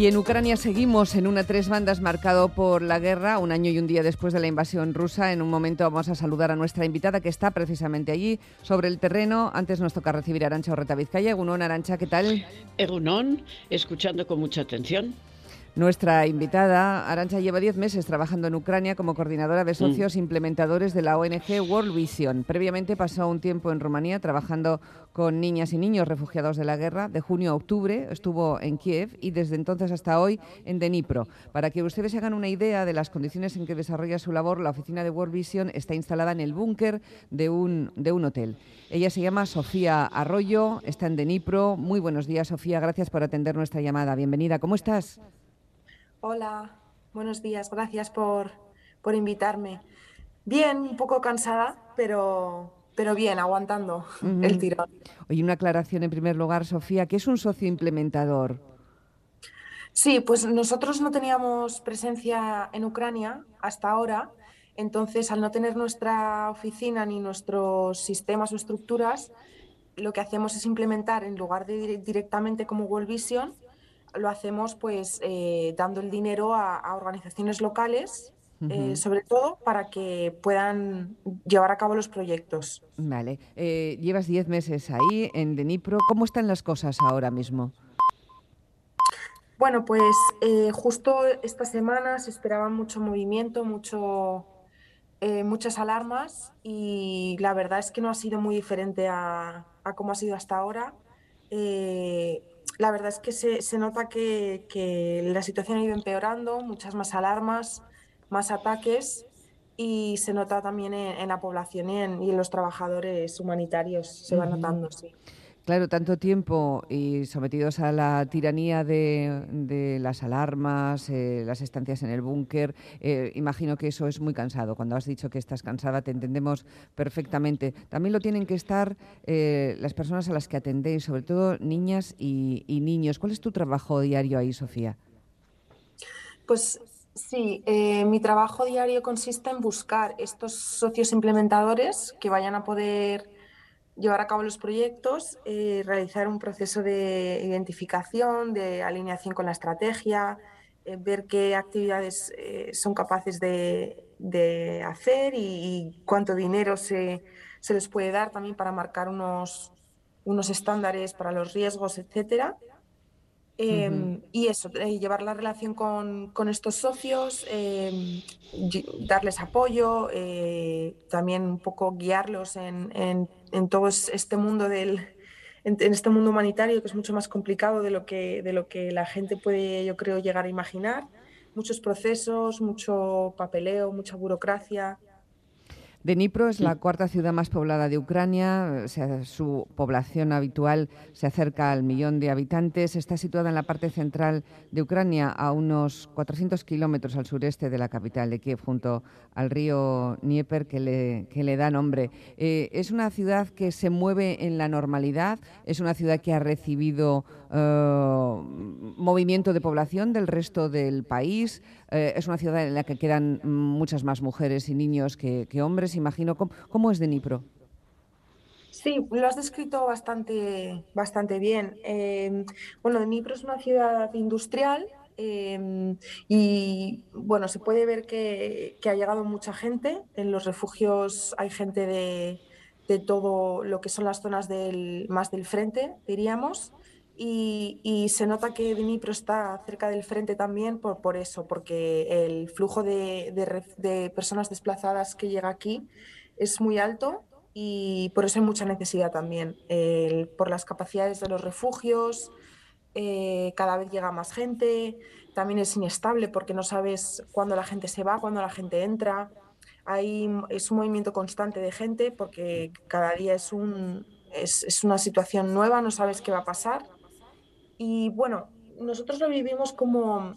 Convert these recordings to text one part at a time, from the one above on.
Y en Ucrania seguimos en una tres bandas marcado por la guerra, un año y un día después de la invasión rusa. En un momento vamos a saludar a nuestra invitada que está precisamente allí sobre el terreno. Antes nos toca recibir a Arancha Orreta Vizcaya. Egunon, Arancha, ¿qué tal? Egunon, escuchando con mucha atención. Nuestra invitada, Arancha, lleva 10 meses trabajando en Ucrania como coordinadora de socios mm. implementadores de la ONG World Vision. Previamente pasó un tiempo en Rumanía trabajando con niñas y niños refugiados de la guerra. De junio a octubre estuvo en Kiev y desde entonces hasta hoy en Dnipro. Para que ustedes se hagan una idea de las condiciones en que desarrolla su labor, la oficina de World Vision está instalada en el búnker de un, de un hotel. Ella se llama Sofía Arroyo, está en Dnipro. Muy buenos días, Sofía. Gracias por atender nuestra llamada. Bienvenida. ¿Cómo estás? Hola, buenos días, gracias por, invitarme. Bien, un poco cansada, pero, pero bien, aguantando el tirón. Oye, una aclaración en primer lugar, Sofía, ¿qué es un socio implementador? Sí, pues nosotros no teníamos presencia en Ucrania hasta ahora, entonces al no tener nuestra oficina ni nuestros sistemas o estructuras, lo que hacemos es implementar en lugar de directamente como World Vision, lo hacemos pues eh, dando el dinero a, organizaciones locales, eh, sobre todo para que puedan llevar a cabo los proyectos. Vale. Eh, llevas 10 meses ahí en Denipro. ¿Cómo están las cosas ahora mismo? Bueno, pues justo esta semana se esperaba mucho movimiento, mucho, muchas alarmas y la verdad es que no ha sido muy diferente a, a cómo ha sido hasta ahora la verdad es que se, nota que, la situación ha ido empeorando, muchas más alarmas, más ataques y se nota también en, la población y en, los trabajadores humanitarios, se va notando, sí. Claro, tanto tiempo y sometidos a la tiranía de, las alarmas, eh, las estancias en el búnker, eh, imagino que eso es muy cansado. Cuando has dicho que estás cansada, te entendemos perfectamente. También lo tienen que estar eh, las personas a las que atendéis, sobre todo niñas y, niños. ¿Cuál es tu trabajo diario ahí, Sofía? Pues Sí, mi trabajo diario consiste en buscar estos socios implementadores que vayan a poder llevar a cabo los proyectos, eh, realizar un proceso de identificación, de alineación con la estrategia, eh, ver qué actividades eh, son capaces de, hacer y, cuánto dinero se, les puede dar también para marcar unos, unos estándares para los riesgos, etcétera. Em, y eso, llevar la relación con, estos socios, em, darles apoyo, también un poco guiarlos en, en en todo este mundo del en, este mundo humanitario que es mucho más complicado de lo que de lo que la gente puede yo creo llegar a imaginar. Muchos procesos mucho papeleo mucha burocracia Dnipro es la cuarta ciudad más poblada de Ucrania. su población habitual se acerca al millón de habitantes. Está situada en la parte central de Ucrania, a unos 400 kilómetros al sureste de la capital de Kiev, junto al río Dnieper que le, que le da nombre. Eh, es una ciudad que se mueve en la normalidad. Es una ciudad que ha recibido movimiento de población del resto del país. Eh, es una ciudad en la que quedan muchas más mujeres y niños que, hombres, imagino. ¿Cómo, es Dnipro? Sí, lo has descrito bastante, bastante bien. Eh, bueno, Dnipro es una ciudad industrial em, y bueno, se puede ver que, ha llegado mucha gente. En los refugios hay gente de, de todo lo que son las zonas del, más del frente, diríamos. Y, se nota que Dnipro está cerca del frente también por, por eso, porque el flujo de, de, personas desplazadas que llega aquí es muy alto y por eso hay mucha necesidad también, por las capacidades de los refugios, eh, cada vez llega más gente, también es inestable porque no sabes cuándo la gente se va, cuándo la gente entra, hay, es un movimiento constante de gente porque cada día es, un, es, es una situación nueva, no sabes qué va a pasar y bueno, nosotros lo vivimos como,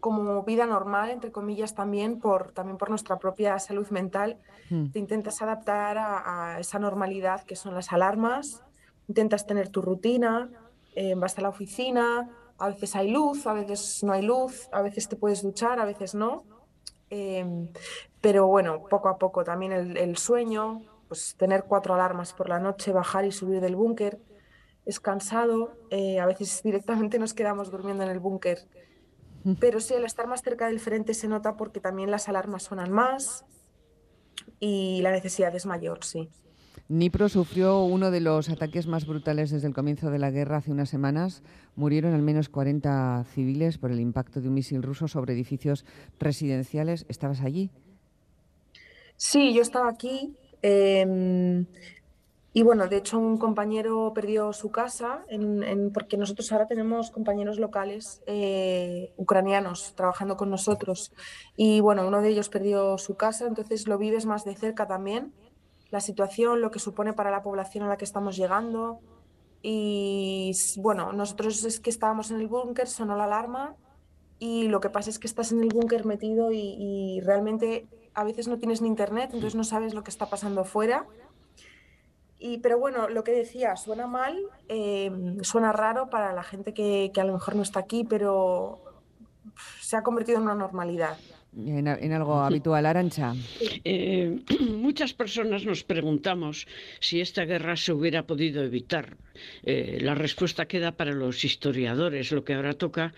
como vida normal, entre comillas, también por, también por nuestra propia salud mental. Hmm. Te intentas adaptar a, esa normalidad que son las alarmas, intentas tener tu rutina, eh, vas a la oficina, a veces hay luz, a veces no hay luz, a veces te puedes duchar, a veces no. Em, pero bueno, poco a poco también el, el, sueño, pues tener cuatro alarmas por la noche, bajar y subir del búnker, es cansado, eh, a veces directamente nos quedamos durmiendo en el búnker Pero sí, al estar más cerca del frente se nota porque también las alarmas suenan más y la necesidad es mayor, sí. Dnipro sufrió uno de los ataques más brutales desde el comienzo de la guerra hace unas semanas. Murieron al menos 40 civiles por el impacto de un misil ruso sobre edificios residenciales. ¿Estabas allí? Sí, yo estaba aquí. Em, y bueno, de hecho un compañero perdió su casa porque nosotros ahora tenemos compañeros locales eh, ucranianos trabajando con nosotros. Y bueno, uno de ellos perdió su casa, entonces lo vives más de cerca también la situación, lo que supone para la población a la que estamos llegando. Y bueno, nosotros es que estábamos en el búnker, sonó la alarma y lo que pasa es que estás en el búnker metido y, realmente a veces no tienes ni internet, entonces no sabes lo que está pasando fuera. Y, pero bueno, lo que decía, suena mal, eh, suena raro para la gente que, que a lo mejor no está aquí, pero se ha convertido en una normalidad en, algo habitual, Arancha. Eh, muchas personas nos preguntamos si esta guerra se hubiera podido evitar. Eh, la respuesta queda para los historiadores. Lo que ahora toca,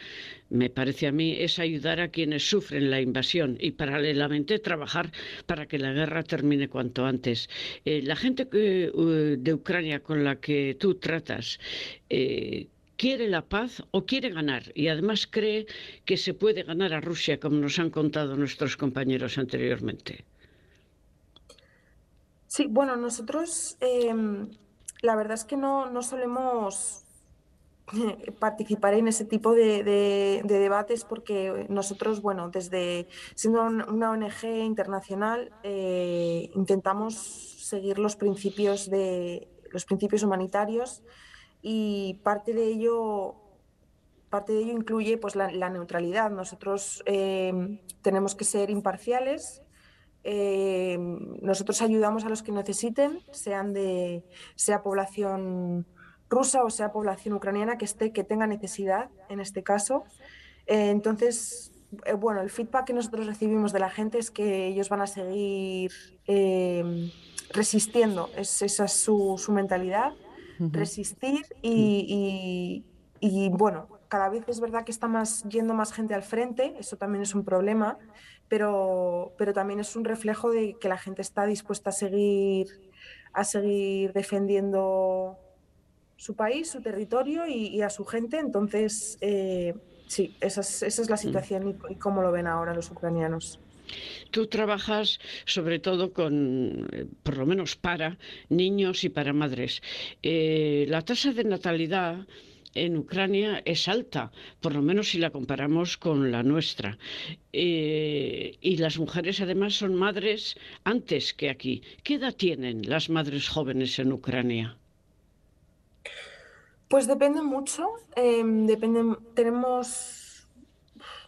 me parece a mí, es ayudar a quienes sufren la invasión y paralelamente trabajar para que la guerra termine cuanto antes. Eh, la gente de Ucrania con la que tú tratas, quiere la paz o quiere ganar y además cree que se puede ganar a Rusia, como nos han contado nuestros compañeros anteriormente. Sí, bueno, nosotros em, la verdad es que no, no solemos participar en ese tipo de, debates porque nosotros, bueno, desde siendo una ONG internacional, eh, intentamos seguir los principios de los principios humanitarios y parte de ello parte de ello incluye pues la, neutralidad. Nosotros eh, tenemos que ser imparciales. Eh, nosotros ayudamos a los que necesiten, sean de sea población rusa o sea población ucraniana que esté que tenga necesidad en este caso. Eh, entonces, bueno, el feedback que nosotros recibimos de la gente es que ellos van a seguir resistiendo. Es, esa es su, su mentalidad resistir y, bueno, cada vez es verdad que está más yendo más gente al frente, eso también es un problema, pero, pero también es un reflejo de que la gente está dispuesta a seguir, a seguir defendiendo su país, su territorio y, a su gente. Entonces, eh, sí, esa es, esa es la situación y cómo lo ven ahora los ucranianos. Tú trabajas sobre todo con, eh, por lo menos para niños y para madres. Eh, la tasa de natalidad en Ucrania es alta, por lo menos si la comparamos con la nuestra. Eh, y las mujeres además son madres antes que aquí. ¿Qué edad tienen las madres jóvenes en Ucrania? Pues depende mucho. Em, depende, tenemos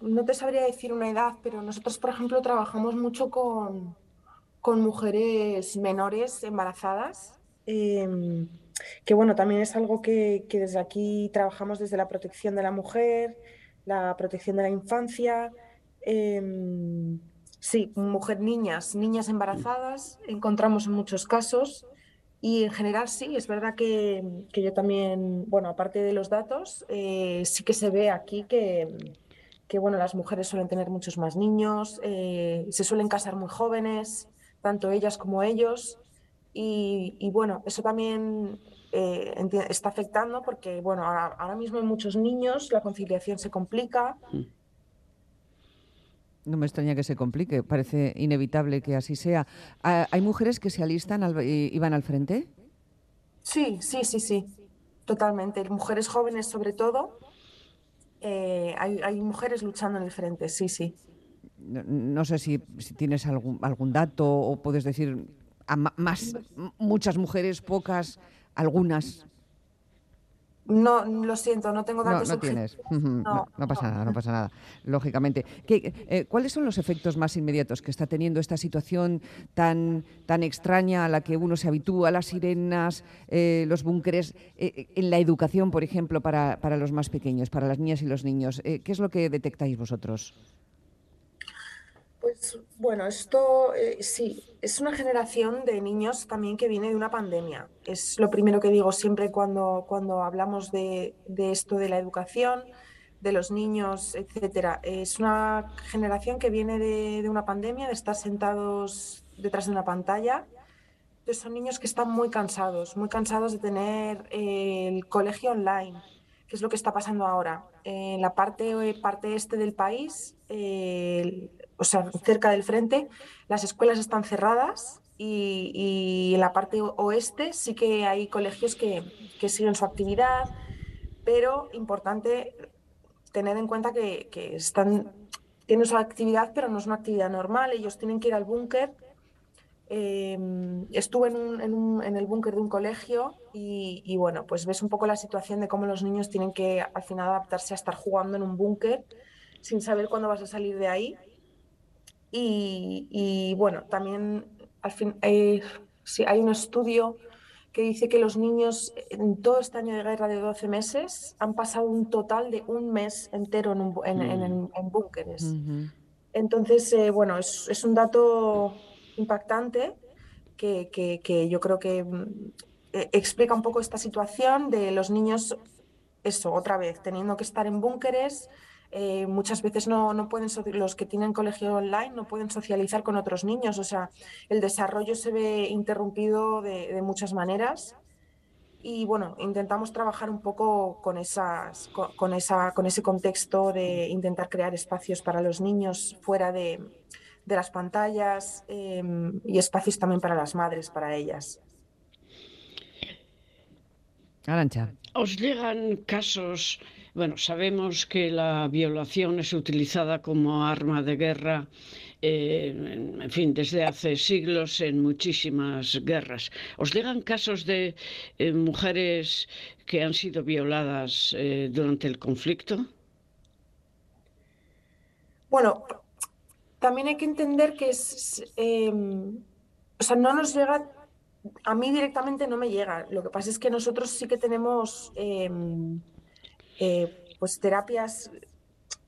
no te sabría decir una edad, pero nosotros, por ejemplo, trabajamos mucho con, mujeres menores embarazadas, em, que bueno, también es algo que, desde aquí trabajamos desde la protección de la mujer, la protección de la infancia. Em, sí, mujer, niñas, niñas embarazadas, encontramos en muchos casos. Y en general sí, es verdad que, yo también, bueno, aparte de los datos, eh, sí que se ve aquí que, que bueno, las mujeres suelen tener muchos más niños, eh, se suelen casar muy jóvenes, tanto ellas como ellos. Y, bueno, eso también eh, está afectando porque bueno, ahora, mismo hay muchos niños, la conciliación se complica. Mm. No me extraña que se complique, parece inevitable que así sea. Ah, ¿Hay mujeres que se alistan y van al frente? Sí, sí, sí, sí, totalmente. Mujeres jóvenes sobre todo, eh, hay, mujeres luchando en el frente, sí, sí. No, sé si, tienes algún, algún dato o puedes decir más, muchas mujeres, pocas, algunas. No, lo siento, no tengo datos. No, no tienes. No, pasa nada, no pasa nada. Lógicamente. Eh, ¿Cuáles son los efectos más inmediatos que está teniendo esta situación tan, tan extraña a la que uno se habitúa, las sirenas, eh, los búnkeres, eh, en la educación, por ejemplo, para, para, los más pequeños, para las niñas y los niños? ¿Qué es lo que detectáis vosotros? Bueno, esto eh, sí, es una generación de niños también que viene de una pandemia. Es lo primero que digo siempre cuando, cuando hablamos de, esto de la educación. de los niños, etcétera. Es una generación que viene de, una pandemia, de estar sentados detrás de una pantalla. son niños que están muy cansados, muy cansados de tener eh, el colegio online, que es lo que está pasando ahora. En la parte, parte este del país, o sea, cerca del frente, las escuelas están cerradas y, en la parte oeste sí que hay colegios que, que siguen su actividad, pero importante tener en cuenta que, están, tienen su actividad, pero no es una actividad normal. Ellos tienen que ir al búnker. Em, estuve en, el búnker de un colegio y, bueno, pues ves un poco la situación de cómo los niños tienen que al final adaptarse a estar jugando en un búnker sin saber cuándo vas a salir de ahí. Y, bueno, también al fin, eh, hay un estudio que dice que los niños en todo este año de guerra de 12 meses han pasado un total de un mes entero en, en, mm. búnkeres. Entonces, eh, bueno, es, es, un dato impactante que, que, que yo creo que mm, e, explica un poco esta situación de los niños, eso, otra vez, teniendo que estar en búnkeres, eh, muchas veces no, no pueden, los que tienen colegio online no pueden socializar con otros niños, o sea, el desarrollo se ve interrumpido de, muchas maneras y bueno, intentamos trabajar un poco con, esas, con, esa, con ese contexto de intentar crear espacios para los niños fuera de, de las pantallas em, y espacios también para las madres, para ellas. Arancha. ¿Os llegan casos bueno, sabemos que la violación es utilizada como arma de guerra, eh, en fin, desde hace siglos en muchísimas guerras. ¿Os llegan casos de eh, mujeres que han sido violadas eh, durante el conflicto? Bueno, también hay que entender que es, o sea, no nos llega, a mí directamente no me llega. Lo que pasa es que nosotros sí que tenemos em, eh, pues terapias,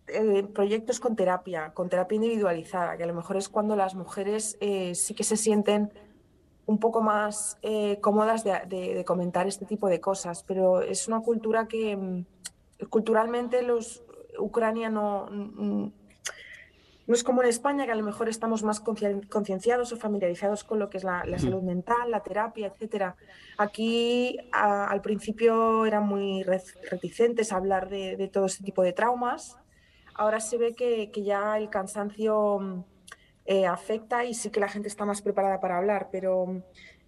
eh, proyectos con terapia, con terapia individualizada, que a lo mejor es cuando las mujeres eh, sí que se sienten un poco más cómodas de, comentar este tipo de cosas, pero es una cultura que mm, culturalmente los Ucrania no, no es como en España, que a lo mejor estamos más concienciados o familiarizados con lo que es la, salud mental, la terapia, etcétera. Aquí al principio eran muy reticentes a hablar de, todo este tipo de traumas. Ahora se ve que, ya el cansancio eh, afecta y sí que la gente está más preparada para hablar, pero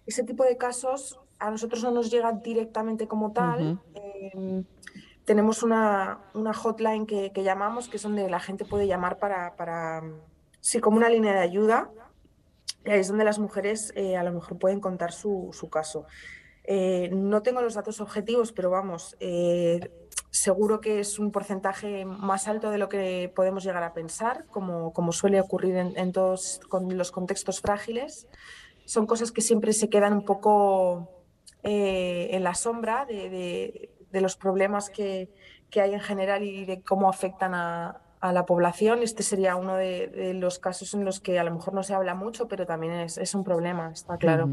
ese tipo de casos a nosotros no nos llega directamente como tal tenemos una, hotline que, llamamos, que es donde la gente puede llamar para, sí, como una línea de ayuda. Es donde las mujeres eh, a lo mejor pueden contar su, caso. Eh, no tengo los datos objetivos, pero vamos, eh, seguro que es un porcentaje más alto de lo que podemos llegar a pensar, como, como suele ocurrir en, todos con los contextos frágiles. Son cosas que siempre se quedan un poco en la sombra de los problemas que, que hay en general y de cómo afectan a, a la población. Este sería uno de, los casos en los que a lo mejor no se habla mucho, pero también es, un problema, está claro.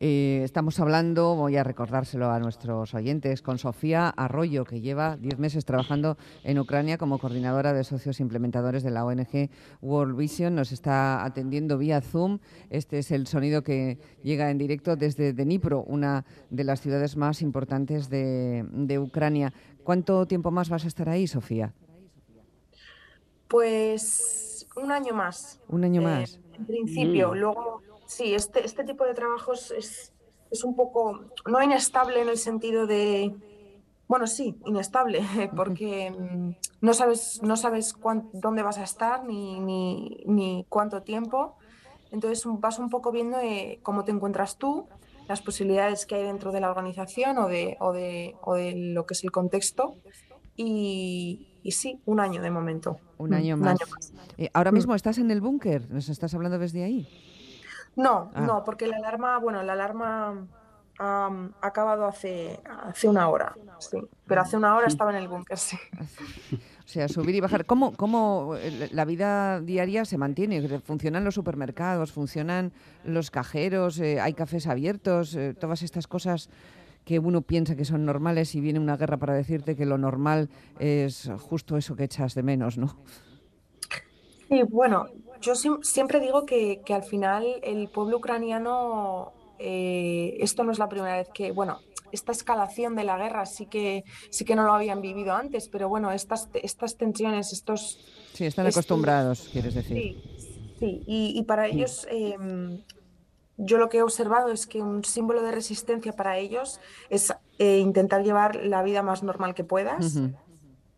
Eh, estamos hablando, voy a recordárselo a nuestros oyentes, con Sofía Arroyo, que lleva 10 meses trabajando en Ucrania como coordinadora de socios implementadores de la ONG World Vision. Nos está atendiendo vía Zoom. Este es el sonido que llega en directo desde Dnipro, una de las ciudades más importantes de, de Ucrania. ¿Cuánto tiempo más vas a estar ahí, Sofía? Pues un año más. Un año eh, más. En principio, mm. luego, sí, este, este tipo de trabajos es, es un poco, no inestable en el sentido de, bueno, sí, inestable, porque mm, no sabes, no sabes dónde vas a estar ni, ni, ni, cuánto tiempo. Entonces vas un poco viendo eh, cómo te encuentras tú, las posibilidades que hay dentro de la organización o de, o de, o de lo que es el contexto. Y, y sí, un año de momento. Un año mm, más. Eh, ahora mismo estás en el búnker, ¿nos estás hablando desde ahí? No, ah. no, porque la alarma, bueno, la alarma ha acabado hace, hace una hora, sí. Pero hace una hora mm. estaba en el búnker, sí. O sea, subir y bajar. ¿Cómo, ¿Cómo eh, la vida diaria se mantiene? ¿Funcionan los supermercados? ¿Funcionan los cajeros? Eh, ¿Hay cafés abiertos? todas estas cosas que uno piensa que son normales y viene una guerra para decirte que lo normal es justo eso que echas de menos, ¿no? Sí, bueno, yo siempre digo que, al final el pueblo ucraniano, eh, esto no es la primera vez que, bueno, esta escalación de la guerra sí que sí que no lo habían vivido antes, pero bueno, estas, estas tensiones, estos... Sí, están acostumbrados, quieres decir. Sí, sí. Y, para ellos, em, yo lo que he observado es que un símbolo de resistencia para ellos es eh, intentar llevar la vida más normal que puedas.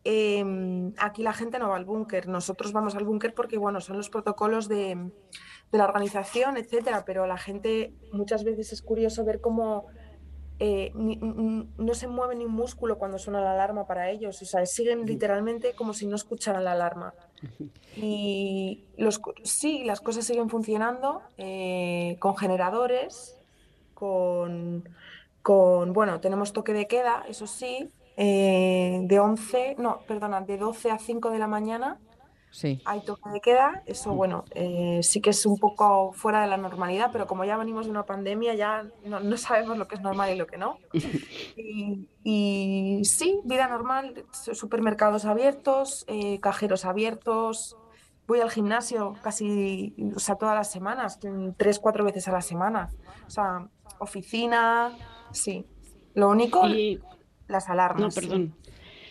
Em, aquí la gente no va al búnker, nosotros vamos al búnker porque bueno, son los protocolos de, de la organización, etcétera, pero la gente muchas veces es curioso ver cómo eh, no se mueve ni un músculo cuando suena la alarma para ellos. O sea, siguen literalmente como si no escucharan la alarma. Y los, sí, las cosas siguen funcionando eh, con generadores, con, con, bueno, tenemos toque de queda, eso sí, eh, de 11, no, perdona, de 12 a 5 de la mañana Sí. Hay toque de queda, eso bueno, eh, sí que es un poco fuera de la normalidad, pero como ya venimos de una pandemia, ya no, sabemos lo que es normal y lo que no. Y, sí, vida normal, supermercados abiertos, eh, cajeros abiertos. Voy al gimnasio casi, o sea, todas las semanas, tres, cuatro veces a la semana. O sea, oficina, sí. Lo único, las alarmas. No, perdón.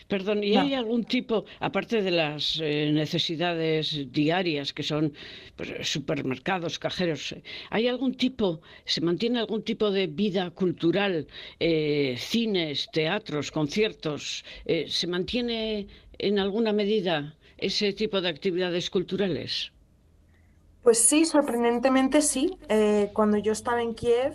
Perdón, ¿y hay algún tipo, aparte de las eh, necesidades diarias que son pues, supermercados, cajeros, ¿hay algún tipo, se mantiene algún tipo de vida cultural, eh, cines, teatros, conciertos? Eh, ¿Se mantiene en alguna medida ese tipo de actividades culturales? Pues sí, sorprendentemente sí. cuando yo estaba en Kiev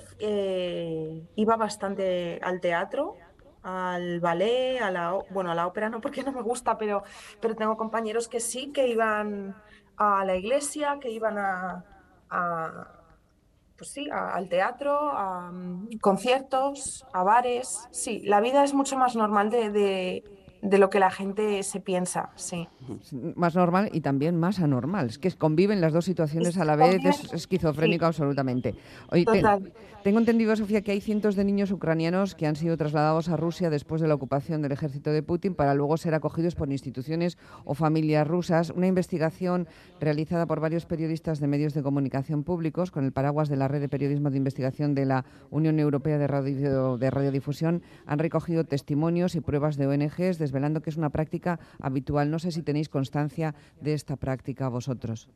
iba bastante al teatro al ballet, a la, bueno, a la ópera no porque no me gusta, pero, pero tengo compañeros que sí, que iban a la iglesia, que iban a, pues sí, al teatro, a mm, conciertos, a bares. Sí, la vida es mucho más normal de, de lo que la gente se piensa, sí. Más normal y también más anormal. Es que conviven las dos situaciones a la vez, es esquizofrénico absolutamente. tengo entendido, Sofía, que hay cientos de niños ucranianos que han sido trasladados a Rusia después de la ocupación del ejército de Putin para luego ser acogidos por instituciones o familias rusas. Una investigación realizada por varios periodistas de medios de comunicación públicos con el paraguas de la Red de Periodismo de Investigación de la Unión Europea de, Radio, de Radiodifusión han recogido testimonios y pruebas de ONGs velando que es una práctica habitual. No sé si tenéis constancia de esta práctica vosotros.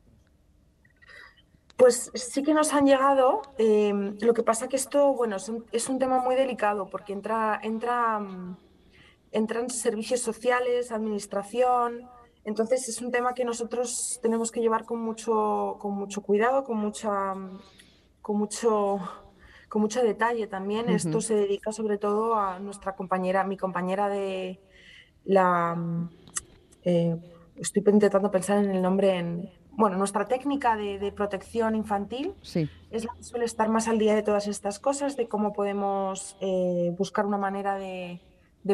Pues sí que nos han llegado. Eh, lo que pasa que esto, bueno, es un, tema muy delicado porque entra, entra, mm, entran servicios sociales, administración. Entonces es un tema que nosotros tenemos que llevar con mucho, con mucho cuidado, con mucha, con mucho, con mucho detalle también. Esto se dedica sobre todo a nuestra compañera, mi compañera de, la... Eh, estoy intentando pensar en el nombre en... Bueno, nuestra técnica de, protección infantil es la que suele estar más al día de todas estas cosas, de cómo podemos eh, buscar una manera de,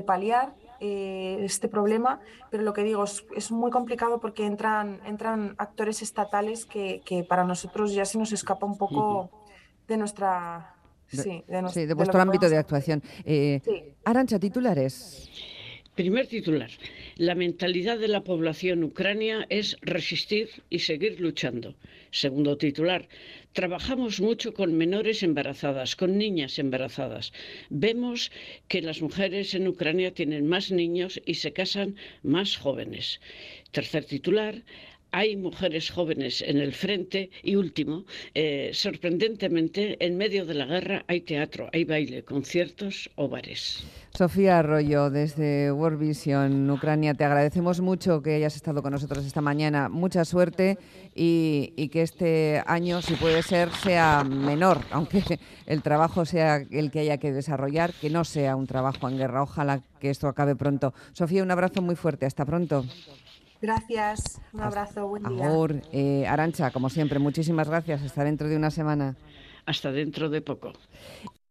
paliar eh, este problema, pero lo que digo es, muy complicado porque entran, entran actores estatales que, para nosotros ya se nos escapa un poco de nuestra... sí, de, vuestro ámbito de actuación. Arancha, titulares. Primer titular. La mentalidad de la población ucrania es resistir y seguir luchando. Segundo titular. Trabajamos mucho con menores embarazadas, con niñas embarazadas. Vemos que las mujeres en Ucrania tienen más niños y se casan más jóvenes. Tercer titular hay mujeres jóvenes en el frente y último, eh, sorprendentemente, en medio de la guerra hay teatro, hay baile, conciertos o bares. Sofía Arroyo, desde World Vision, Ucrania, te agradecemos mucho que hayas estado con nosotros esta mañana. Mucha suerte y, y que este año, si puede ser, sea menor, aunque el trabajo sea el que haya que desarrollar, que no sea un trabajo en guerra. Ojalá que esto acabe pronto. Sofía, un abrazo muy fuerte. Hasta pronto. Gracias, un abrazo, buen día. Agur, eh, Arancha, como siempre, muchísimas gracias. Hasta dentro de una semana. Hasta dentro de poco.